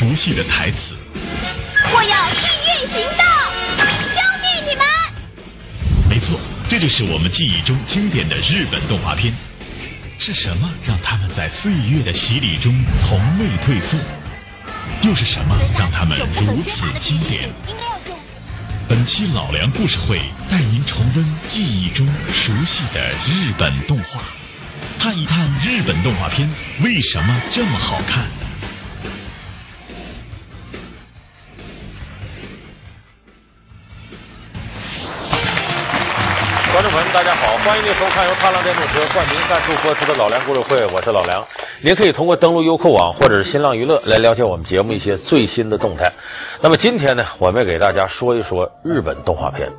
熟悉的台词。我要地狱行动，消灭你们！没错，这就是我们记忆中经典的日本动画片。是什么让他们在岁月的洗礼中从未退缩？又是什么让他们如此经典？本期老梁故事会带您重温记忆中熟悉的日本动画，探一探日本动画片为什么这么好看。欢迎您收看由踏浪电动车冠名赞助播出的老梁故事会，我是老梁。您可以通过登录优酷网或者是新浪娱乐来了解我们节目一些最新的动态。那么今天呢，我们给大家说一说日本动画片。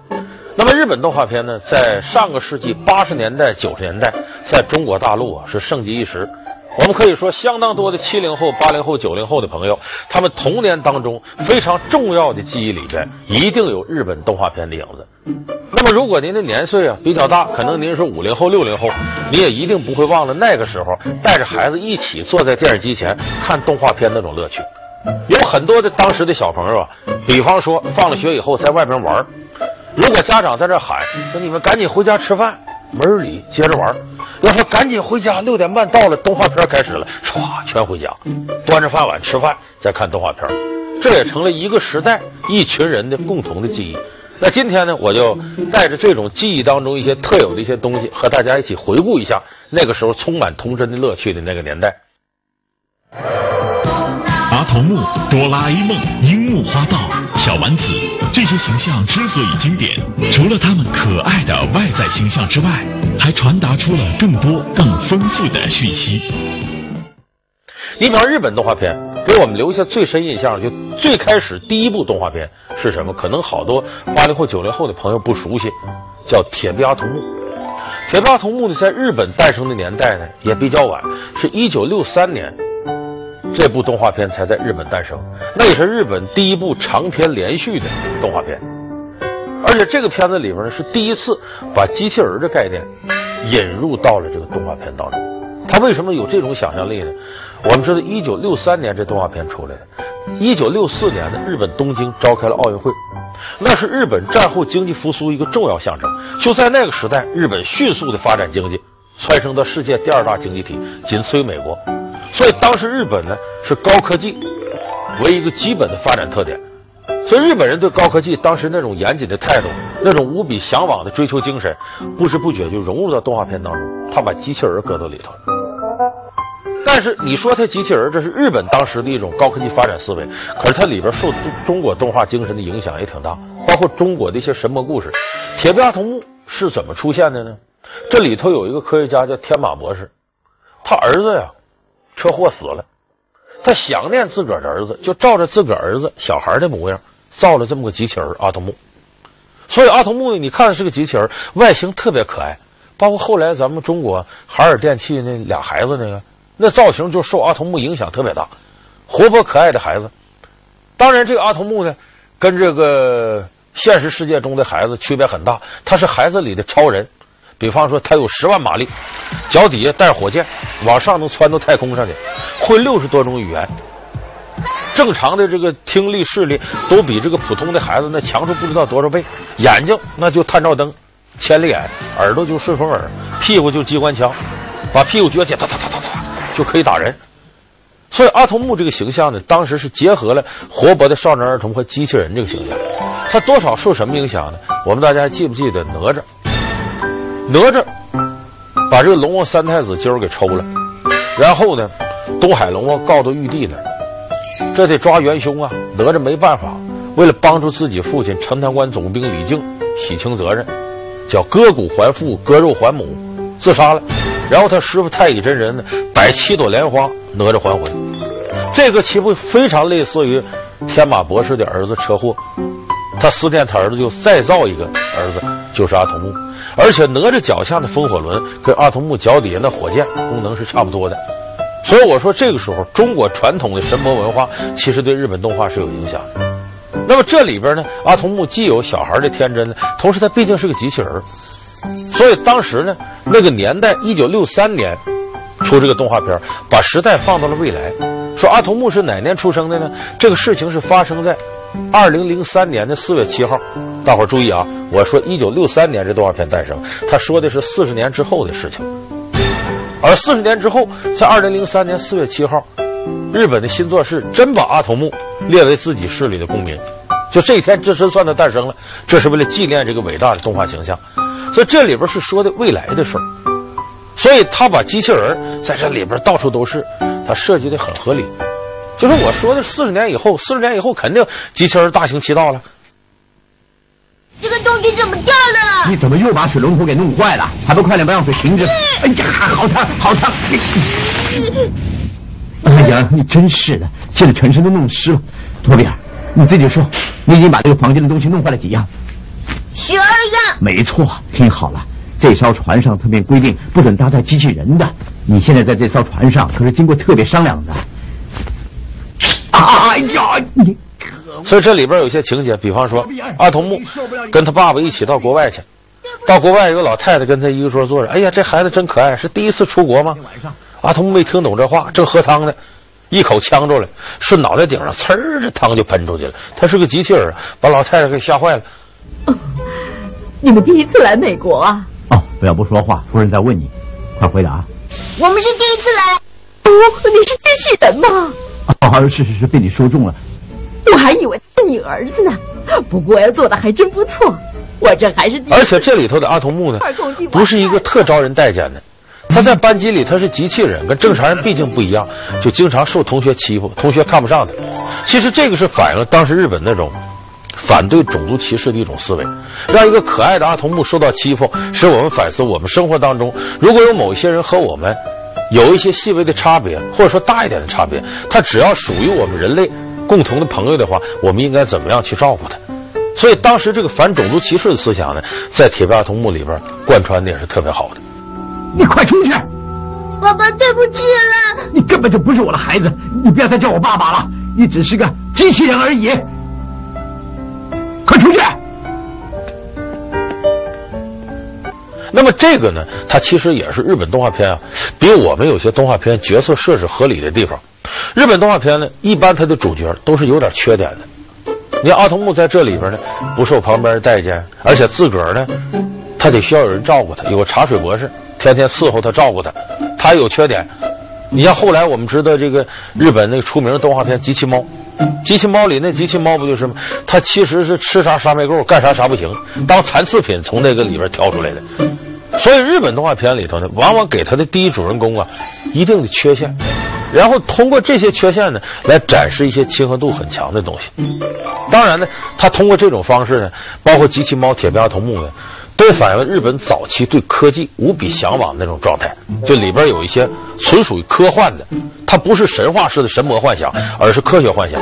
那么日本动画片呢，在上个世纪八十年代、九十年代，在中国大陆啊是盛极一时。我们可以说，相当多的七零后、八零后、九零后的朋友，他们童年当中非常重要的记忆里边，一定有日本动画片的影子。那么，如果您的年岁啊比较大，可能您是五零后、六零后，你也一定不会忘了那个时候带着孩子一起坐在电视机前看动画片那种乐趣。有很多的当时的小朋友啊，比方说放了学以后在外边玩，如果家长在这喊说：“你们赶紧回家吃饭。”门里接着玩，要说赶紧回家，六点半到了，动画片开始了，唰，全回家，端着饭碗吃饭，再看动画片，这也成了一个时代一群人的共同的记忆。那今天呢，我就带着这种记忆当中一些特有的一些东西，和大家一起回顾一下那个时候充满童真的乐趣的那个年代。童木、哆啦 A 梦、樱木花道、小丸子这些形象之所以经典，除了他们可爱的外在形象之外，还传达出了更多、更丰富的讯息。你比方日本动画片给我们留下最深印象，就最开始第一部动画片是什么？可能好多八零后、九零后的朋友不熟悉，叫《铁臂阿童木》。《铁臂阿童木》呢，在日本诞生的年代呢也比较晚，是一九六三年。这部动画片才在日本诞生，那也是日本第一部长篇连续的动画片，而且这个片子里边呢是第一次把机器人的概念引入到了这个动画片当中。他为什么有这种想象力呢？我们知道，一九六三年这动画片出来的，一九六四年的日本东京召开了奥运会，那是日本战后经济复苏一个重要象征。就在那个时代，日本迅速的发展经济，蹿升到世界第二大经济体，仅次于美国。所以当时日本呢是高科技为一个基本的发展特点，所以日本人对高科技当时那种严谨的态度，那种无比向往的追求精神，不知不觉就融入到动画片当中。他把机器人搁到里头。但是你说他机器人，这是日本当时的一种高科技发展思维，可是它里边受中国动画精神的影响也挺大，包括中国的一些神魔故事。铁臂阿童木是怎么出现的呢？这里头有一个科学家叫天马博士，他儿子呀。车祸死了，他想念自个儿的儿子，就照着自个儿儿子小孩的模样造了这么个机器人阿童木。所以阿童木呢，你看是个机器人，外形特别可爱。包括后来咱们中国海尔电器那俩孩子那个，那造型就受阿童木影响特别大，活泼可爱的孩子。当然，这个阿童木呢，跟这个现实世界中的孩子区别很大，他是孩子里的超人。比方说，他有十万马力，脚底下带火箭，往上能窜到太空上去，会六十多种语言。正常的这个听力视力都比这个普通的孩子那强出不知道多少倍。眼睛那就探照灯，千里眼；耳朵就顺风耳；屁股就机关枪，把屁股撅起，哒哒哒哒哒，就可以打人。所以阿童木这个形象呢，当时是结合了活泼的少年儿童和机器人这个形象。他多少受什么影响呢？我们大家记不记得哪吒？哪吒把这个龙王三太子今儿给抽了，然后呢，东海龙王告到玉帝那儿，这得抓元凶啊！哪吒没办法，为了帮助自己父亲陈塘关总兵李靖洗清责任，叫割骨还父，割肉还母，自杀了。然后他师傅太乙真人呢，摆七朵莲花，哪吒还魂。这个岂不非常类似于天马博士的儿子车祸？他思念他儿子，就再造一个儿子，就是阿童木。而且哪吒脚下的风火轮跟阿童木脚底下的火箭功能是差不多的，所以我说这个时候中国传统的神魔文化其实对日本动画是有影响的。那么这里边呢，阿童木既有小孩的天真，同时他毕竟是个机器人，所以当时呢那个年代一九六三年出这个动画片，把时代放到了未来。说阿童木是哪年出生的呢？这个事情是发生在二零零三年的四月七号。大伙儿注意啊，我说一九六三年这动画片诞生，他说的是四十年之后的事情。而四十年之后，在二零零三年四月七号，日本的新作市真把阿童木列为自己市里的公民。就这一天，这是算他诞生了。这是为了纪念这个伟大的动画形象。所以这里边是说的未来的事儿。所以他把机器人在这里边到处都是。它设计的很合理，就是我说的四十年以后，四十年以后肯定机器人大行其道了。这个东西怎么掉了？你怎么又把水龙头给弄坏了？还不快点把让水停止？哎呀，好烫，好烫！哎呀，你真是的，现在全身都弄湿了。托比尔，你自己说，你已经把这个房间的东西弄坏了几样？十二样。没错，听好了。这艘船上特别规定不准搭载机器人的。你现在在这艘船上可是经过特别商量的。哎呀，你所以这里边有些情节，比方说阿童木跟他爸爸一起到国外去，到国外有个老太太跟他一个桌坐着。哎呀，这孩子真可爱，是第一次出国吗？阿童木没听懂这话，正喝汤呢，一口呛着了，顺脑袋顶上，呲儿，这汤就喷出去了。他是个机器人，把老太太给吓坏了。哦，你们第一次来美国啊？哦，不要不说话，夫人在问你，快回答。我们是第一次来。哦，你是机器人吗？哦，是是是，被你说中了。我还以为是你儿子呢。不过做的还真不错。我这还是第一次。而且这里头的阿童木呢，不是一个特招人待见的。他在班级里他是机器人，跟正常人毕竟不一样，就经常受同学欺负，同学看不上他。其实这个是反映了当时日本那种。反对种族歧视的一种思维，让一个可爱的阿童木受到欺负，使我们反思：我们生活当中如果有某一些人和我们有一些细微的差别，或者说大一点的差别，他只要属于我们人类共同的朋友的话，我们应该怎么样去照顾他？所以当时这个反种族歧视的思想呢，在《铁臂阿童木》里边贯穿的也是特别好的。你快出去！爸爸，对不起了。你根本就不是我的孩子，你不要再叫我爸爸了，你只是个机器人而已。出去！那么这个呢，它其实也是日本动画片啊，比我们有些动画片角色设置合理的地方。日本动画片呢，一般它的主角都是有点缺点的。你看阿童木在这里边呢，不受旁边人待见，而且自个儿呢，他得需要有人照顾他，有个茶水博士天天伺候他，照顾他。他有缺点。你像后来我们知道这个日本那个出名的动画片《机器猫》。机器猫里那机器猫不就是吗？它其实是吃啥啥没够，干啥啥不行，当残次品从那个里边挑出来的。所以日本动画片里头呢，往往给他的第一主人公啊一定的缺陷，然后通过这些缺陷呢来展示一些亲和度很强的东西。当然呢，他通过这种方式呢，包括机器猫、铁臂阿童木呢。都反映了日本早期对科技无比向往的那种状态，就里边有一些纯属于科幻的，它不是神话式的神魔幻想，而是科学幻想。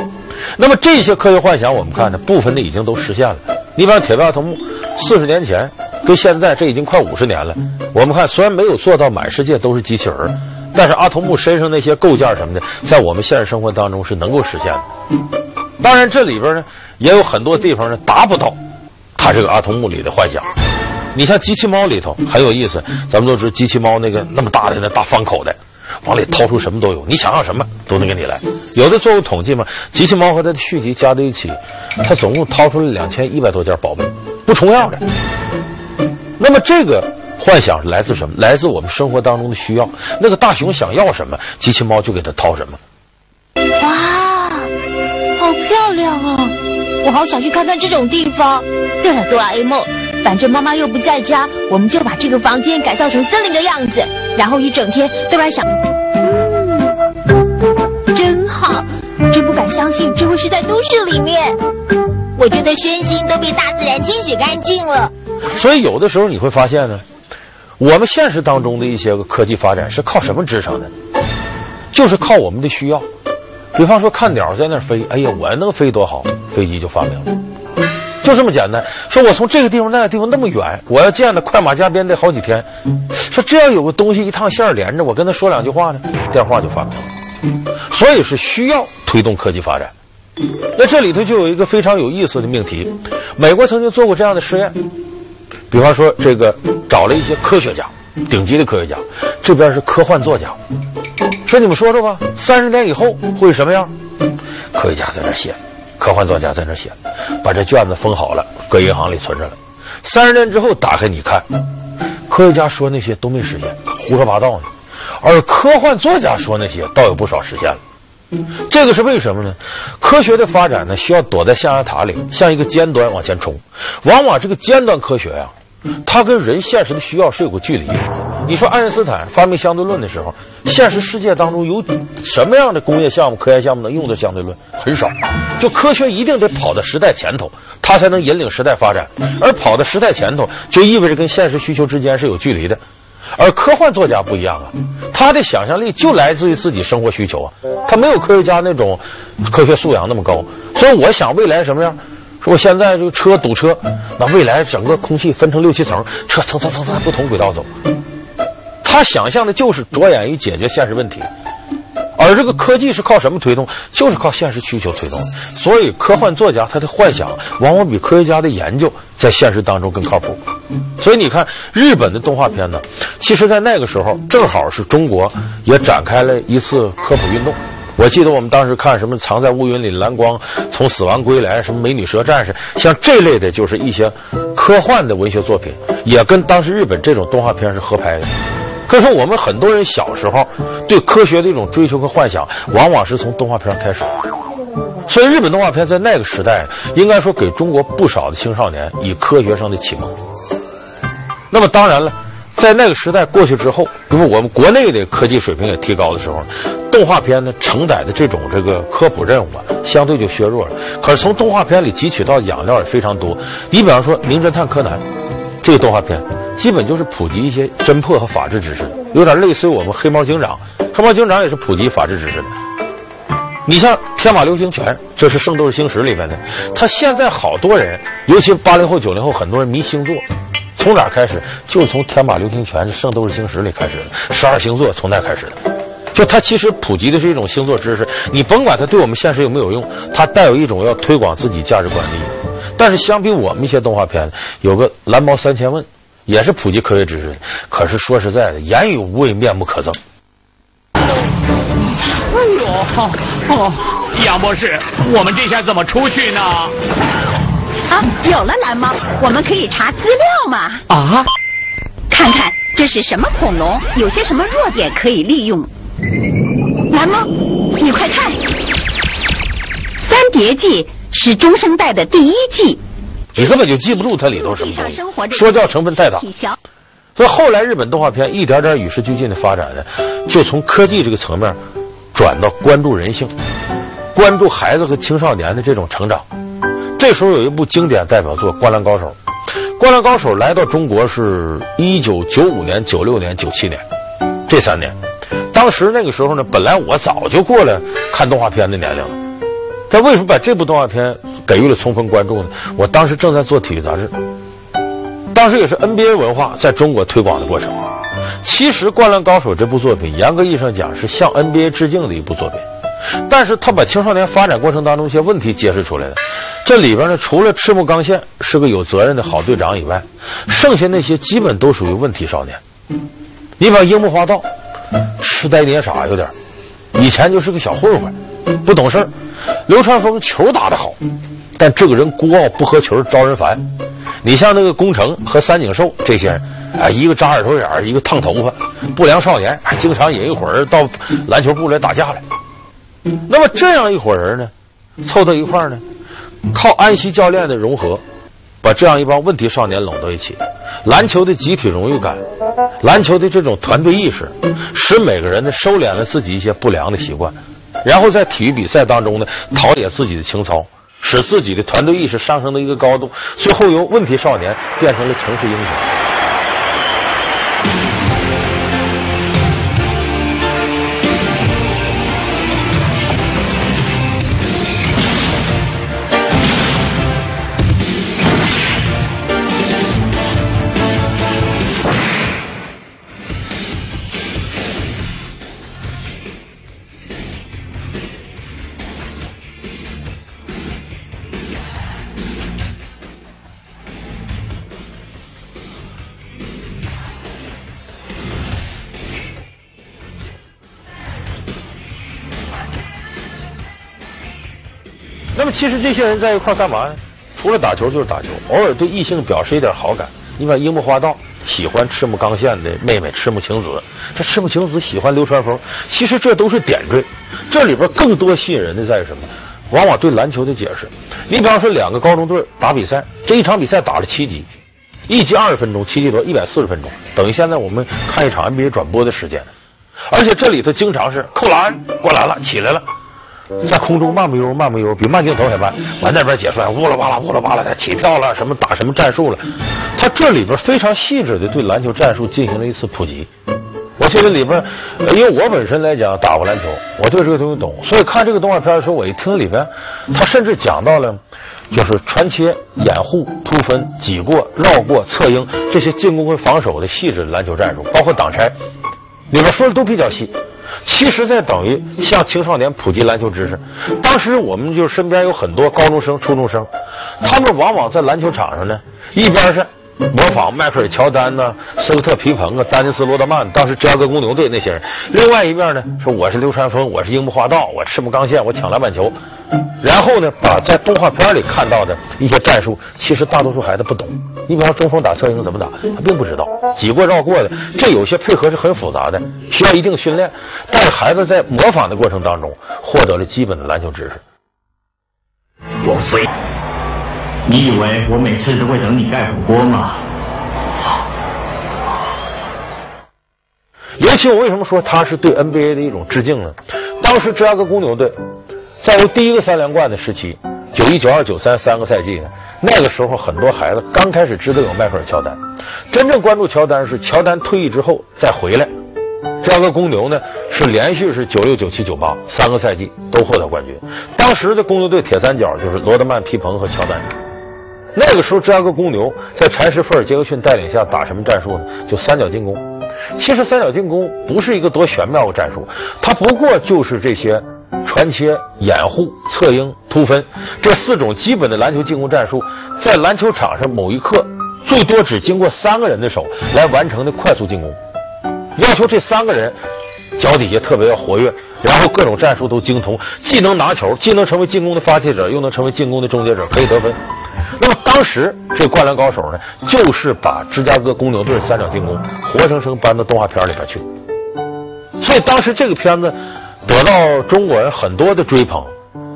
那么这些科学幻想，我们看呢，部分的已经都实现了。你比方铁臂阿童木，四十年前跟现在这已经快五十年了。我们看虽然没有做到满世界都是机器人，但是阿童木身上那些构件什么的，在我们现实生活当中是能够实现的。当然这里边呢，也有很多地方呢达不到他这个阿童木里的幻想。你像机器猫里头很有意思，咱们都知道机器猫那个那么大的那大方口袋，往里掏出什么都有，你想要什么都能给你来。有的做过统计嘛，机器猫和它的续集加在一起，它总共掏出了两千一百多件宝贝，不重样的。那么这个幻想来自什么？来自我们生活当中的需要。那个大熊想要什么，机器猫就给它掏什么。哇，好漂亮啊！我好想去看看这种地方。对了，哆啦 A 梦。反正妈妈又不在家，我们就把这个房间改造成森林的样子，然后一整天都来想，真好，真不敢相信这会是在都市里面。我觉得身心都被大自然清洗干净了。所以有的时候你会发现呢，我们现实当中的一些个科技发展是靠什么支撑的？就是靠我们的需要。比方说看鸟在那飞，哎呀，我要能飞多好，飞机就发明了。就这么简单，说我从这个地方那个地方那么远，我要见他快马加鞭得好几天。说这要有个东西一趟线连着，我跟他说两句话呢，电话就发明了。所以是需要推动科技发展。那这里头就有一个非常有意思的命题，美国曾经做过这样的实验，比方说这个找了一些科学家，顶级的科学家，这边是科幻作家。说你们说说吧，三十年以后会什么样？科学家在那写，科幻作家在那写，把这卷子封好了，搁银行里存着了。三十年之后打开你看，科学家说那些都没实现，胡说八道呢。而科幻作家说那些倒有不少实现了。这个是为什么呢？科学的发展呢，需要躲在象牙塔里，向一个尖端往前冲。往往这个尖端科学呀、啊，它跟人现实的需要是有个距离的。你说爱因斯坦发明相对论的时候，现实世界当中有什么样的工业项目、科研项目能用到相对论？很少。就科学一定得跑到时代前头，它才能引领时代发展。而跑到时代前头，就意味着跟现实需求之间是有距离的。而科幻作家不一样啊，他的想象力就来自于自己生活需求啊，他没有科学家那种科学素养那么高，所以我想未来什么样？说现在这个车堵车，那未来整个空气分成六七层，车蹭蹭蹭蹭不同轨道走。他想象的就是着眼于解决现实问题，而这个科技是靠什么推动？就是靠现实需求推动。所以科幻作家他的幻想往往比科学家的研究在现实当中更靠谱。所以你看，日本的动画片呢，其实，在那个时候正好是中国也展开了一次科普运动。我记得我们当时看什么《藏在乌云里蓝光》、《从死亡归来》、什么《美女蛇战士》，像这类的，就是一些科幻的文学作品，也跟当时日本这种动画片是合拍的。可以说，我们很多人小时候对科学的一种追求和幻想，往往是从动画片开始。所以，日本动画片在那个时代，应该说给中国不少的青少年以科学上的启蒙。那么当然了，在那个时代过去之后，因为我们国内的科技水平也提高的时候，动画片呢承载的这种这个科普任务啊，相对就削弱了。可是从动画片里汲取到养料也非常多。你比方说《名侦探柯南》这个动画片，基本就是普及一些侦破和法治知识，有点类似于我们《黑猫警长》，《黑猫警长》也是普及法治知识的。你像《天马流星拳》，这是《圣斗士星矢》里面的，他现在好多人，尤其八零后、九零后，很多人迷星座。从哪儿开始？就是从《天马流星拳》《圣斗士星矢》里开始的，十二星座从那开始的。就它其实普及的是一种星座知识，你甭管它对我们现实有没有用，它带有一种要推广自己价值观的意义。但是相比我们一些动画片，有个《蓝猫三千问》，也是普及科学知识。可是说实在的，言语无味，面目可憎。哎呦，哦，杨博士，我们这下怎么出去呢？啊，有了蓝猫，我们可以查资料嘛？啊，看看这是什么恐龙，有些什么弱点可以利用。蓝猫，你快看，《三叠纪》是中生代的第一季，你根本就记不住它里头什么东西，说教成分太大。所以后来日本动画片一点点与时俱进的发展呢，就从科技这个层面转到关注人性，关注孩子和青少年的这种成长。这时候有一部经典代表作《灌篮高手》，《灌篮高手》来到中国是一九九五年、九六年、九七年这三年。当时那个时候呢，本来我早就过了看动画片的年龄了，但为什么把这部动画片给予了充分关注呢？我当时正在做体育杂志，当时也是 NBA 文化在中国推广的过程。其实《灌篮高手》这部作品，严格意义上讲是向 NBA 致敬的一部作品。但是他把青少年发展过程当中一些问题揭示出来了。这里边呢，除了赤木刚宪是个有责任的好队长以外，剩下那些基本都属于问题少年。你把樱木花道，痴呆捏傻有点，以前就是个小混混，不懂事儿。流川枫球打得好，但这个人孤傲不合群，招人烦。你像那个宫城和三井寿这些人，啊，一个扎耳朵眼，一个烫头发，不良少年，还经常引一伙人到篮球部来打架来。那么这样一伙人呢，凑到一块儿呢，靠安西教练的融合，把这样一帮问题少年拢到一起。篮球的集体荣誉感，篮球的这种团队意识，使每个人呢收敛了自己一些不良的习惯，然后在体育比赛当中呢陶冶自己的情操，使自己的团队意识上升到一个高度，最后由问题少年变成了城市英雄。其实这些人在一块干嘛呢？除了打球就是打球，偶尔对异性表示一点好感。你把樱木花道喜欢赤木刚宪的妹妹赤木晴子，这赤木晴子喜欢流川枫，其实这都是点缀。这里边更多吸引人的在于什么？往往对篮球的解释。你比方说两个高中队打比赛，这一场比赛打了七局，一局二十分钟，七局多一百四十分钟，等于现在我们看一场 NBA 转播的时间。而且这里头经常是扣篮过篮了，起来了。在空中慢不悠慢不悠，比慢镜头还慢。完那边解说，呜啦哇啦呜啦哇啦，他起跳了，什么打什么战术了。他这里边非常细致的对篮球战术进行了一次普及。我记得里边，因为我本身来讲打过篮球，我对这个东西懂，所以看这个动画片的时候，我一听里边，他甚至讲到了，就是传切、掩护、突分、挤过、绕过、策应这些进攻和防守的细致篮球战术，包括挡拆，里边说的都比较细。其实，在等于向青少年普及篮球知识。当时我们就身边有很多高中生、初中生，他们往往在篮球场上呢，一边是模仿迈克尔·乔丹呐、斯科特·皮蓬啊、丹尼斯·罗德曼，当时芝加哥公牛队那些人；另外一面呢，说我是流川枫，我是樱木花道，我赤木刚宪，我抢篮板球。然后呢，把在动画片里看到的一些战术，其实大多数孩子不懂。你比方中锋打侧应怎么打，他并不知道，挤过绕过的，这有些配合是很复杂的，需要一定训练。但是孩子在模仿的过程当中，获得了基本的篮球知识。我非，你以为我每次都会等你盖火锅吗？尤其我为什么说他是对 NBA 的一种致敬呢？当时芝加哥公牛队。在我第一个三连冠的时期，九一、九二、九三三个赛季呢，那个时候很多孩子刚开始知道有迈克尔·乔丹，真正关注乔丹是乔丹退役之后再回来。芝加哥公牛呢是连续是九六、九七、九八三个赛季都获得冠军。当时的公牛队铁三角就是罗德曼、皮蓬和乔丹。那个时候芝加哥公牛在禅师、菲尔杰克逊带领下打什么战术呢？就三角进攻。其实三角进攻不是一个多玄妙的战术，它不过就是这些。传切、掩护、策应、突分，这四种基本的篮球进攻战术，在篮球场上某一刻最多只经过三个人的手来完成的快速进攻。要求这三个人脚底下特别要活跃，然后各种战术都精通，既能拿球，既能成为进攻的发起者，又能成为进攻的终结者，可以得分。那么当时这灌篮高手呢，就是把芝加哥公牛队三角进攻活生生搬到动画片里边去。所以当时这个片子。得到中国人很多的追捧，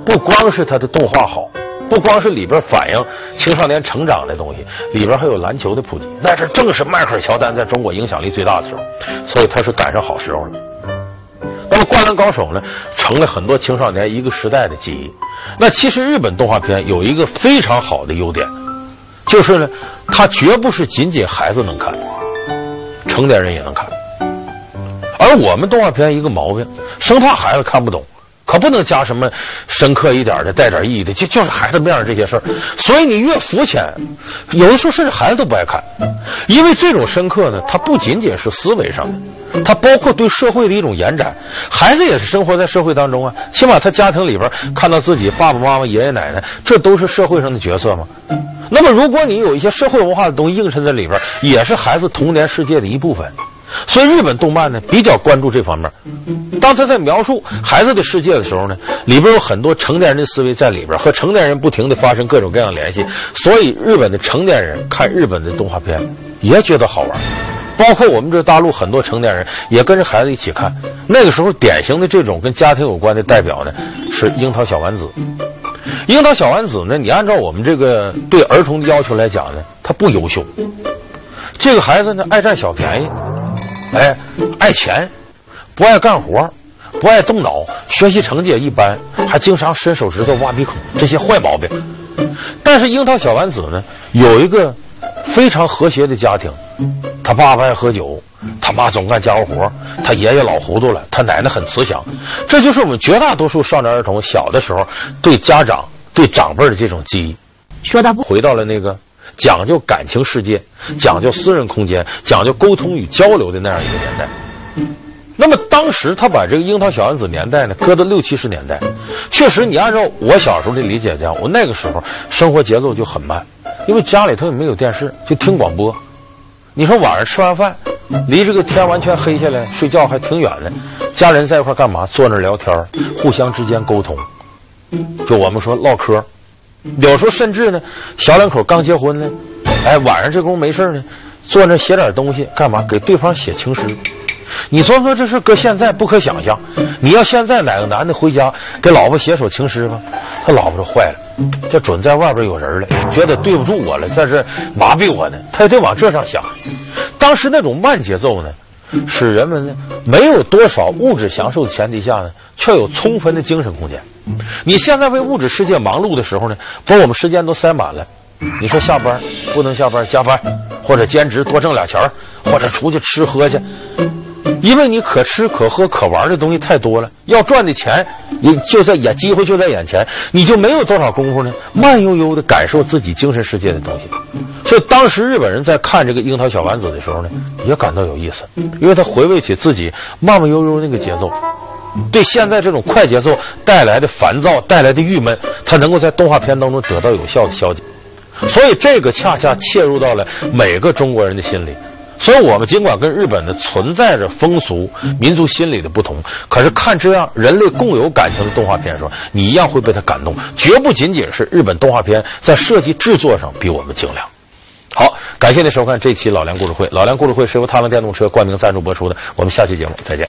不光是他的动画好，不光是里边反映青少年成长的东西，里边还有篮球的普及。那是正是迈克尔乔丹在中国影响力最大的时候，所以他是赶上好时候了。那么《灌篮高手》呢，成了很多青少年一个时代的记忆。那其实日本动画片有一个非常好的优点，就是呢，它绝不是仅仅孩子能看，成年人也能看。而我们动画片一个毛病，生怕孩子看不懂，可不能加什么深刻一点的、带点意义的，就就是孩子面上这些事儿。所以你越肤浅，有的时候甚至孩子都不爱看，因为这种深刻呢，它不仅仅是思维上的，它包括对社会的一种延展。孩子也是生活在社会当中啊，起码他家庭里边看到自己爸爸妈妈、爷爷奶奶，这都是社会上的角色嘛。那么如果你有一些社会文化的东西映衬在里边，也是孩子童年世界的一部分。所以日本动漫呢比较关注这方面。当他在描述孩子的世界的时候呢，里边有很多成年人的思维在里边，和成年人不停地发生各种各样的联系。所以日本的成年人看日本的动画片也觉得好玩，包括我们这大陆很多成年人也跟着孩子一起看。那个时候典型的这种跟家庭有关的代表呢是《樱桃小丸子》。《樱桃小丸子》呢，你按照我们这个对儿童的要求来讲呢，他不优秀。这个孩子呢爱占小便宜。哎，爱钱，不爱干活，不爱动脑，学习成绩也一般，还经常伸手指头挖鼻孔，这些坏毛病。但是樱桃小丸子呢，有一个非常和谐的家庭，他爸爸爱喝酒，他妈总干家务活，他爷爷老糊涂了，他奶奶很慈祥。这就是我们绝大多数少年儿童小的时候对家长、对长辈的这种记忆。说到不回到了那个。讲究感情世界，讲究私人空间，讲究沟通与交流的那样一个年代。那么当时他把这个樱桃小丸子年代呢搁到六七十年代，确实，你按照我小时候的理解讲，我那个时候生活节奏就很慢，因为家里头也没有电视，就听广播。你说晚上吃完饭，离这个天完全黑下来睡觉还挺远的，家人在一块干嘛？坐那聊天，互相之间沟通。就我们说唠嗑，有时候甚至呢，小两口刚结婚呢，哎，晚上这功夫没事呢，坐那写点东西干嘛？给对方写情诗。你说说这事搁现在不可想象。你要现在哪个男的回家给老婆写首情诗吧，他老婆就坏了，这准在外边有人了，觉得对不住我了，在这麻痹我呢，他也得往这上想。当时那种慢节奏呢，使人们呢没有多少物质享受的前提下呢，却有充分的精神空间。你现在为物质世界忙碌的时候呢，把我们时间都塞满了。你说下班不能下班加班，或者兼职多挣俩钱或者出去吃喝去。因为你可吃可喝可玩的东西太多了，要赚的钱也就在眼，机会就在眼前，你就没有多少功夫呢，慢悠悠的感受自己精神世界的东西。所以当时日本人在看这个樱桃小丸子的时候呢，也感到有意思，因为他回味起自己慢慢悠悠那个节奏，对现在这种快节奏带来的烦躁、带来的郁闷，他能够在动画片当中得到有效的消解。所以这个恰恰切入到了每个中国人的心里。所以，我们尽管跟日本的存在着风俗、民族心理的不同，可是看这样人类共有感情的动画片的时候，你一样会被它感动。绝不仅仅是日本动画片在设计制作上比我们精良。好，感谢您收看这期老梁故事会。老梁故事会是由他们电动车冠名赞助播出的。我们下期节目再见。